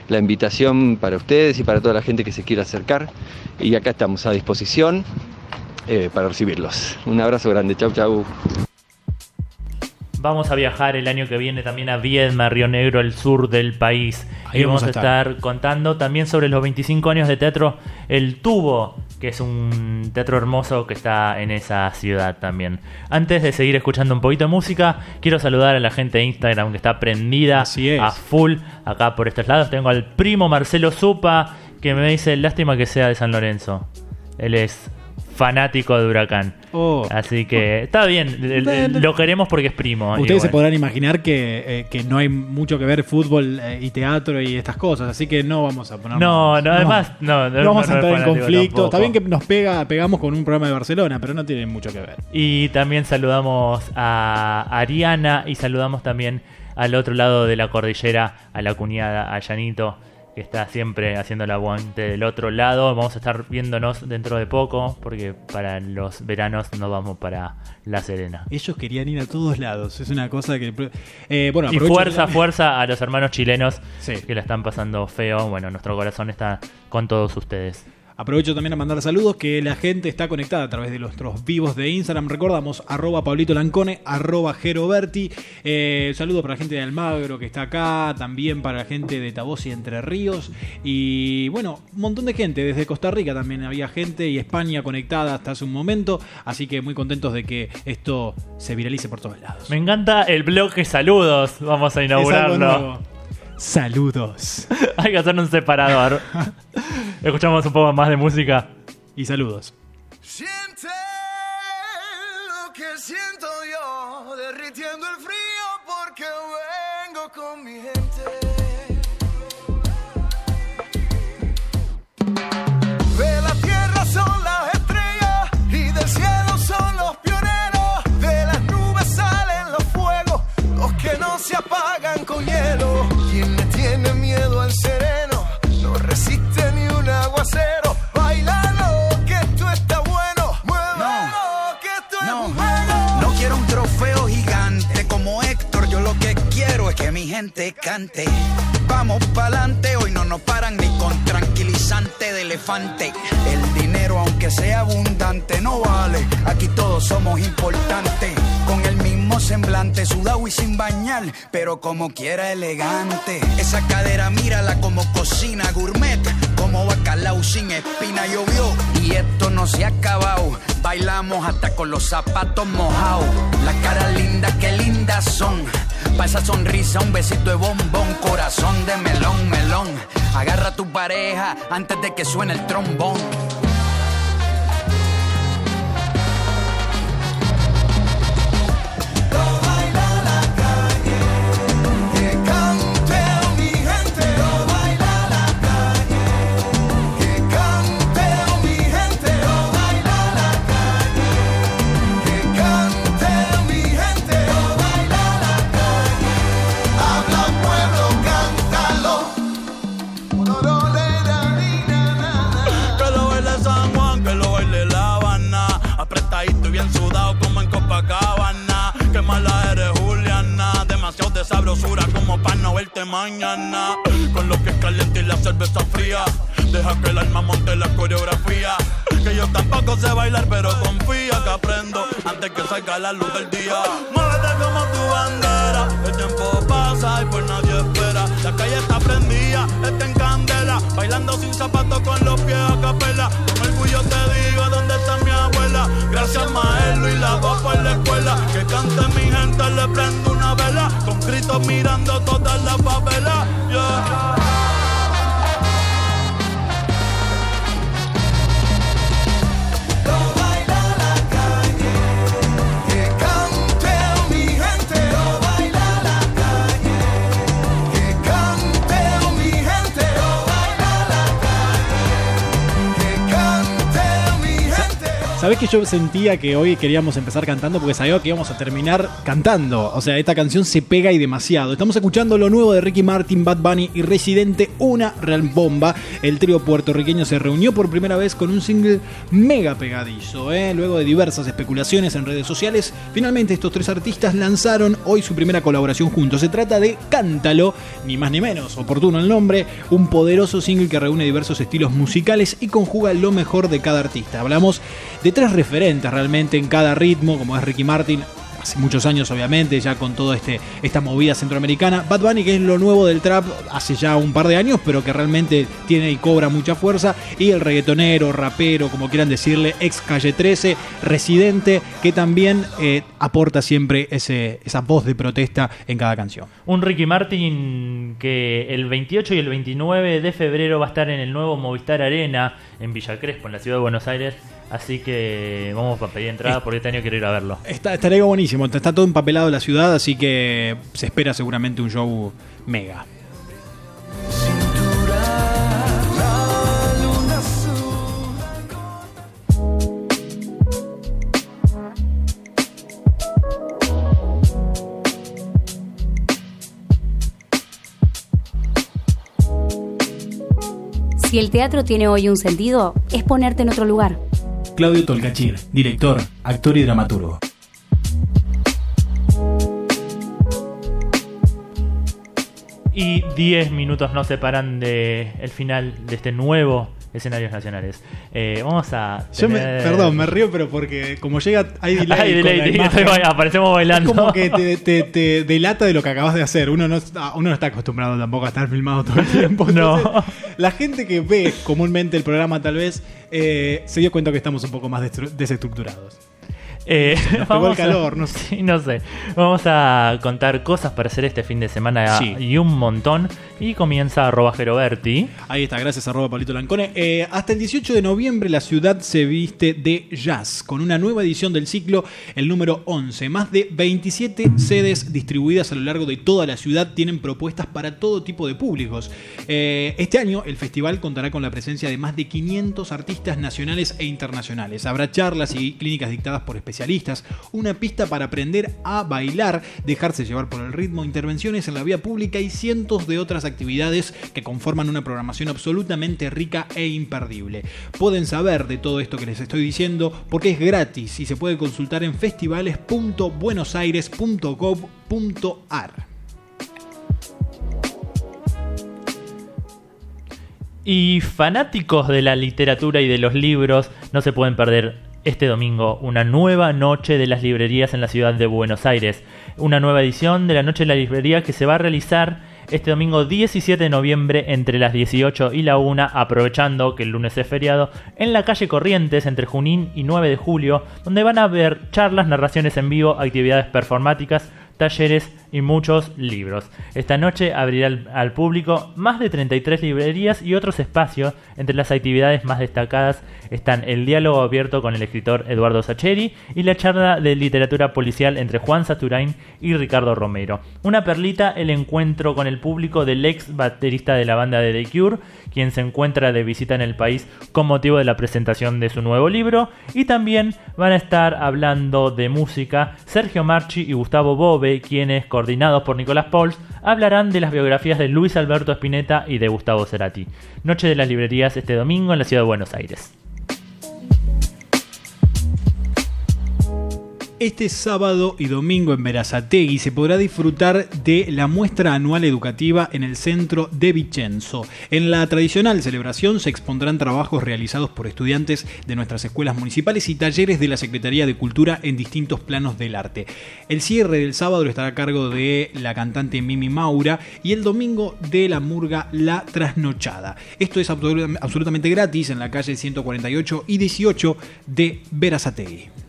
la invitación para ustedes y para toda la gente que se quiera acercar y acá estamos a disposición eh, para recibirlos. Un abrazo grande, chau chau. Vamos a viajar el año que viene también a Viedma, Río Negro, el sur del país. Ahí y vamos vamos a estar. estar contando también sobre los 25 años de teatro El Tubo, que es un teatro hermoso que está en esa ciudad también. Antes de seguir escuchando un poquito de música, quiero saludar a la gente de Instagram que está prendida a full acá por estos lados. Tengo al primo Marcelo Zupa que me dice, lástima que sea de San Lorenzo. Él es fanático de Huracán. Oh. Así que está bien, lo queremos porque es primo. Ustedes se podrán imaginar que, eh, que no hay mucho que ver fútbol eh, y teatro y estas cosas, así que no vamos a poner. No, no, además, no, no, vamos no a es entrar en conflicto. Está bien que nos pega, pegamos con un programa de Barcelona, pero no tiene mucho que ver. Y también saludamos a Ariana y saludamos también al otro lado de la cordillera, a la cuñada, a Yanito, que está siempre haciendo el aguante del otro lado. Vamos a estar viéndonos dentro de poco, porque para los veranos nos vamos para La Serena. Ellos querían ir a todos lados, es una cosa que... eh, bueno, Y fuerza, fuerza a los hermanos chilenos Sí. que la están pasando feo. Bueno, nuestro corazón está con todos ustedes. Aprovecho también a mandar saludos que la gente está conectada a través de nuestros vivos de Instagram. Recordamos, arroba Pablito Lancone, arroba Geroberti. Eh, saludos para la gente de Almagro que está acá, también para la gente de Tabos y Entre Ríos. Y bueno, un montón de gente, desde Costa Rica también había gente y España conectada hasta hace un momento. Así que muy contentos de que esto se viralice por todos lados. Me encanta el bloque saludos. Vamos a inaugurarlo. Saludos. Hay que hacer un separador. Escuchamos un poco más de música. Y saludos. Siente lo que siento yo, derritiendo el frío porque vengo con mi gente. Se apagan con hielo. Quien le tiene miedo al sereno, no resiste ni un aguacero. Bailalo, que esto está bueno. Muévelo, que esto es un juego. No quiero un trofeo gigante como Héctor, yo lo que quiero es que mi gente cante. Vamos pa'lante, hoy no nos paran ni con tranquilizante de elefante. El dinero, aunque sea abundante, no vale. Aquí todos somos importantes. Con el semblante, sudado y sin bañar, pero como quiera elegante. Esa cadera, mírala como cocina gourmet, como bacalao sin espina llovió. Y esto no se ha acabado. Bailamos hasta con los zapatos mojados. Las caras lindas, qué lindas son. Pa' esa sonrisa, un besito de bombón, corazón de melón, melón. Agarra a tu pareja antes de que suene el trombón. De sabrosura como para no verte mañana. Con lo que es caliente y la cerveza fría. Deja que el alma monte la coreografía. Que yo tampoco sé bailar, pero confía que aprendo antes que salga la luz del día. Muévete como tu bandera, el tiempo pasa y por nadie espera. La calle está prendida, está en candela. Bailando sin zapatos con los pies a capela. Con orgullo te digo dónde está mi abuela. Gracias Maelo y la voz mirando todas las favelas. ¿Sabés que yo sentía que hoy queríamos empezar cantando porque sabía que íbamos a terminar cantando? O sea, esta canción se pega y demasiado. Estamos escuchando lo nuevo de Ricky Martin, Bad Bunny y Residente, una real bomba. El trío puertorriqueño se reunió por primera vez con un single mega pegadizo. ¿eh? Luego de diversas especulaciones en redes sociales, finalmente estos tres artistas lanzaron hoy su primera colaboración juntos. Se trata de Cántalo, ni más ni menos, oportuno el nombre, un poderoso single que reúne diversos estilos musicales y conjuga lo mejor de cada artista. Hablamos de tres referentes realmente en cada ritmo, como es Ricky Martin, hace muchos años obviamente, ya con toda este, esta movida centroamericana. Bad Bunny, que es lo nuevo del trap hace ya un par de años, pero que realmente tiene y cobra mucha fuerza. Y el reggaetonero, rapero, como quieran decirle, ex calle 13, residente, que también eh, aporta siempre ese, esa voz de protesta en cada canción. Un Ricky Martin que el 28 y el 29 de febrero va a estar en el nuevo Movistar Arena en Villa Crespo, en la ciudad de Buenos Aires. Así que vamos a pedir entrada porque este año quiero ir a verlo. Está, estaría buenísimo, está todo empapelado la ciudad, así que se espera seguramente un show mega. Si el teatro tiene hoy un sentido, es ponerte en otro lugar. Claudio Tolcachir, director, actor y dramaturgo. Y 10 minutos nos separan de el final de este nuevo escenarios nacionales. Eh, vamos a. Yo me, perdón, me río, pero porque como llega, hay delay. Hay con delay, la sí, imagen. estoy ba- aparecemos bailando. Es como que te, te- te delata de lo que acabas de hacer. Uno no, está- uno no está acostumbrado tampoco a estar filmado todo el tiempo. No. La gente que ve comúnmente el programa, tal vez, eh, se dio cuenta que estamos un poco más desestructurados. Eh, Nos pegó el vamos a- calor, no sé. Vamos a contar cosas para hacer este fin de semana Sí. y un montón. Y comienza arroba Geroberti. Ahí está, gracias arroba Pablito Lancone. Eh, hasta el 18 de noviembre la ciudad se viste de jazz, con una nueva edición del ciclo, el número 11. Más de 27 sedes distribuidas a lo largo de toda la ciudad tienen propuestas para todo tipo de públicos. Eh, este año el festival contará con la presencia de más de 500 artistas nacionales e internacionales. Habrá charlas y clínicas dictadas por especialistas, una pista para aprender a bailar, dejarse llevar por el ritmo, intervenciones en la vía pública y cientos de otras actividades que conforman una programación absolutamente rica e imperdible. Pueden saber de todo esto que les estoy diciendo porque es gratis y se puede consultar en festivales.buenosaires.gov.ar. Y fanáticos de la literatura y de los libros no se pueden perder este domingo una nueva noche de las librerías en la ciudad de Buenos Aires. Una nueva edición de la Noche de la Librería que se va a realizar este domingo 17 de noviembre entre las 18 y la 1, aprovechando que el lunes es feriado, en la calle Corrientes entre Junín y 9 de julio, donde van a haber charlas, narraciones en vivo, actividades performáticas, talleres y muchos libros. Esta noche abrirá al, público más de 33 librerías y otros espacios. Entre las actividades más destacadas están el diálogo abierto con el escritor Eduardo Sacheri y la charla de literatura policial entre Juan Saturain y Ricardo Romero. Una perlita, el encuentro con el público del ex baterista de la banda de The Cure, quien se encuentra de visita en el país con motivo de la presentación de su nuevo libro. Y también van a estar hablando de música Sergio Marchi y Gustavo Bove, quienes coordinados por Nicolás Pauls, hablarán de las biografías de Luis Alberto Spinetta y de Gustavo Cerati. Noche de las librerías este domingo en la ciudad de Buenos Aires. Este sábado y domingo en Verazategui se podrá disfrutar de la muestra anual educativa en el centro de Vicenzo. En la tradicional celebración se expondrán trabajos realizados por estudiantes de nuestras escuelas municipales y talleres de la Secretaría de Cultura en distintos planos del arte. El cierre del sábado estará a cargo de la cantante Mimi Maura y el domingo de la murga La Trasnochada. Esto es absolut- absolutamente gratis en la calle 148 y 18 de Verazategui.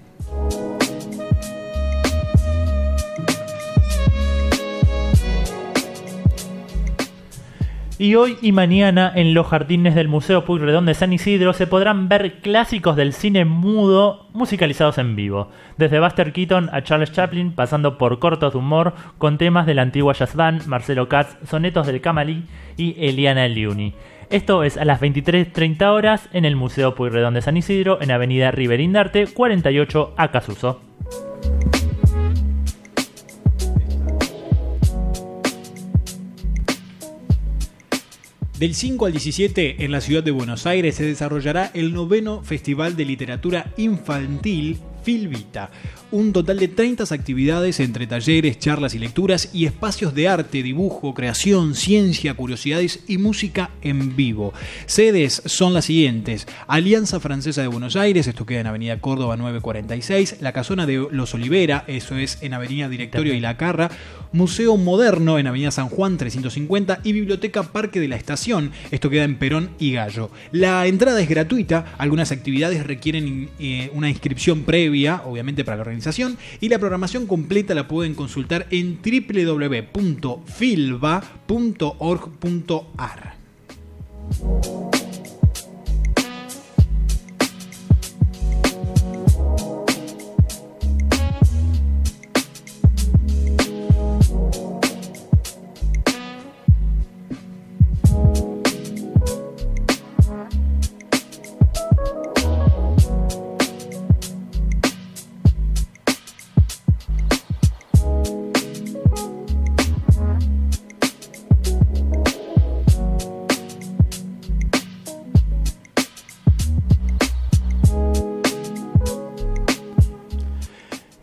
Y hoy y mañana en los jardines del Museo Pueyrredón de San Isidro se podrán ver clásicos del cine mudo musicalizados en vivo. Desde Buster Keaton a Charles Chaplin, pasando por cortos de humor con temas de la antigua jazz band, Marcelo Katz, sonetos del Camalí y Eliana Liuni. Esto es a las 23.30 horas en el Museo Pueyrredón de San Isidro, en Avenida Riverindarte, 48 Acasuso. Del 5 al 17 en la ciudad de Buenos Aires se desarrollará el noveno Festival de Literatura Infantil Filvita. Un total de 30 actividades entre talleres, charlas y lecturas y espacios de arte, dibujo, creación, ciencia, curiosidades y música en vivo. Sedes son las siguientes. Alianza Francesa de Buenos Aires, esto queda en Avenida Córdoba 946. La Casona de Los Olivera, eso es en Avenida Directorio y La Carra. Museo Moderno en Avenida San Juan 350 y Biblioteca Parque de la Estación, esto queda en Perón y Gallo. La entrada es gratuita, algunas actividades requieren eh, una inscripción previa, obviamente para la organización, y la programación completa la pueden consultar en www.filba.org.ar.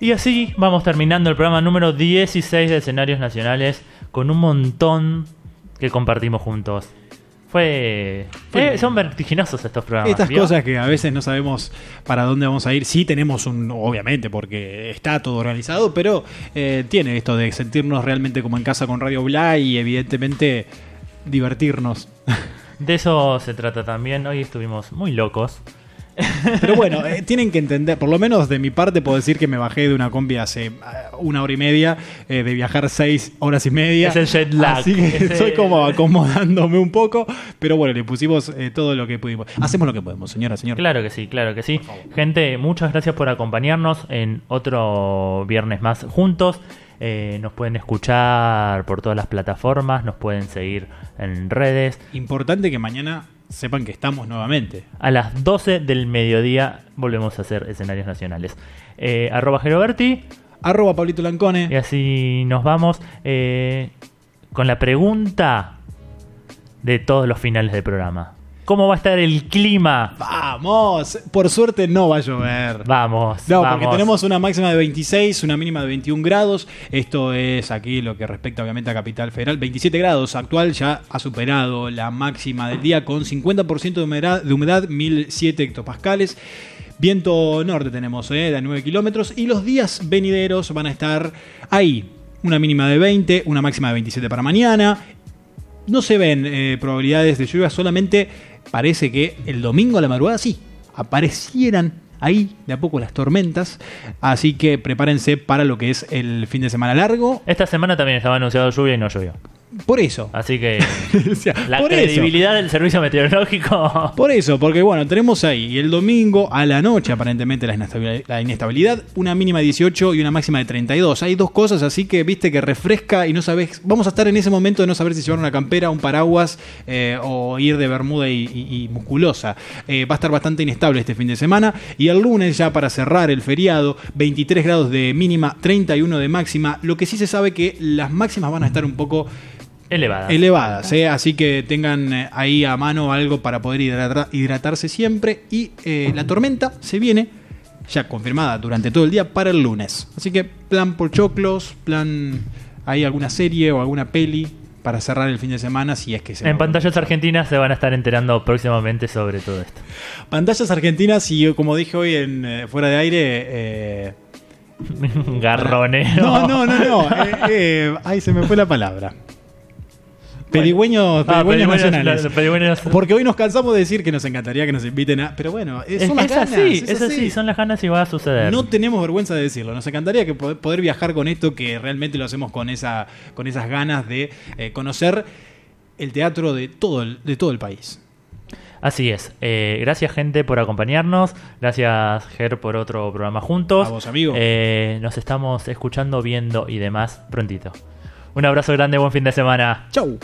Y así vamos terminando el programa número 16 de Escenarios Nacionales con un montón que compartimos juntos. Fue, fue- son vertiginosos estos programas. Estas ¿vio? cosas que a veces no sabemos para dónde vamos a ir. Sí tenemos un, obviamente, porque está todo organizado, pero eh, tiene esto de sentirnos realmente como en casa con Radio Bla y evidentemente divertirnos. De eso se trata también. Hoy estuvimos muy locos. Pero bueno, eh, tienen que entender, por lo menos de mi parte puedo decir que me bajé de una combi hace ah, una hora y media, eh, de viajar seis horas y media. Es el jet lag. Así que estoy como acomodándome un poco, pero bueno, le pusimos eh, todo lo que pudimos. Hacemos lo que podemos, señora, señor. Claro que sí, claro que sí. Gente, muchas gracias por acompañarnos en otro viernes más juntos. Eh, nos pueden escuchar por todas las plataformas, nos pueden seguir en redes. Importante que mañana sepan que estamos nuevamente. A las 12 del mediodía volvemos a hacer escenarios nacionales. Eh, arroba Geroberti. Arroba Pablito Lancone. Y así nos vamos eh, con la pregunta de todos los finales del programa. ¿Cómo va a estar el clima? Vamos, por suerte no va a llover. Vamos. No, vamos. porque tenemos una máxima de 26, una mínima de 21 grados. Esto es aquí lo que respecta obviamente a Capital Federal. 27 grados actual ya ha superado la máxima del día con 50% de humedad, de humedad 1007 hectopascales. Viento norte tenemos, eh, de 9 kilómetros. Y los días venideros van a estar ahí. Una mínima de 20, una máxima de 27 para mañana. no se ven eh, probabilidades de lluvia, solamente parece que el domingo a la madrugada sí, aparecieran ahí de a poco las tormentas, así que prepárense para lo que es el fin de semana largo. Esta semana también estaba anunciado lluvia y no llovió. Por eso. Así que la por eso. credibilidad del servicio meteorológico. Por eso, porque bueno, tenemos ahí el domingo a la noche aparentemente la inestabilidad, la inestabilidad, una mínima de 18 y una máxima de 32. Hay dos cosas así que viste que refresca y no sabes, vamos a estar en ese momento de no saber si llevar una campera, un paraguas eh, o ir de bermuda y, y- y musculosa. Eh, va a estar bastante inestable este fin de semana y el lunes ya para cerrar el feriado, 23 grados de mínima, 31 de máxima. Lo que sí se sabe que las máximas van a estar un poco Elevada. elevadas, ¿eh? así que tengan eh, ahí a mano algo para poder hidratar- hidratarse siempre. Y eh, la tormenta se viene ya confirmada durante todo el día para el lunes. Así que plan por choclos, plan hay alguna serie o alguna peli para cerrar el fin de semana si es que se En pantallas argentinas se van a estar enterando próximamente sobre todo esto. Pantallas argentinas y como dije hoy en eh, fuera de aire eh, Garroneo. No, no, no, no. eh, ay, se me fue la palabra. Pedigüeños, Ah, pedigüeños nacionales. la- pedigüeños. Porque hoy nos cansamos de decir que nos encantaría que nos inviten a. Pero bueno, eh, Es, son las es ganas. así, es es así, son las ganas y va a suceder. No tenemos vergüenza de decirlo. Nos encantaría que poder, poder viajar con esto, que realmente lo hacemos con esa, con esas ganas de eh, conocer el teatro de todo el, de todo el país. Así es. Eh, gracias, gente, por acompañarnos. Gracias, Ger, por otro programa juntos. A vos, amigo. Eh, nos estamos escuchando, viendo y demás prontito. Un abrazo grande, buen fin de semana. Chau.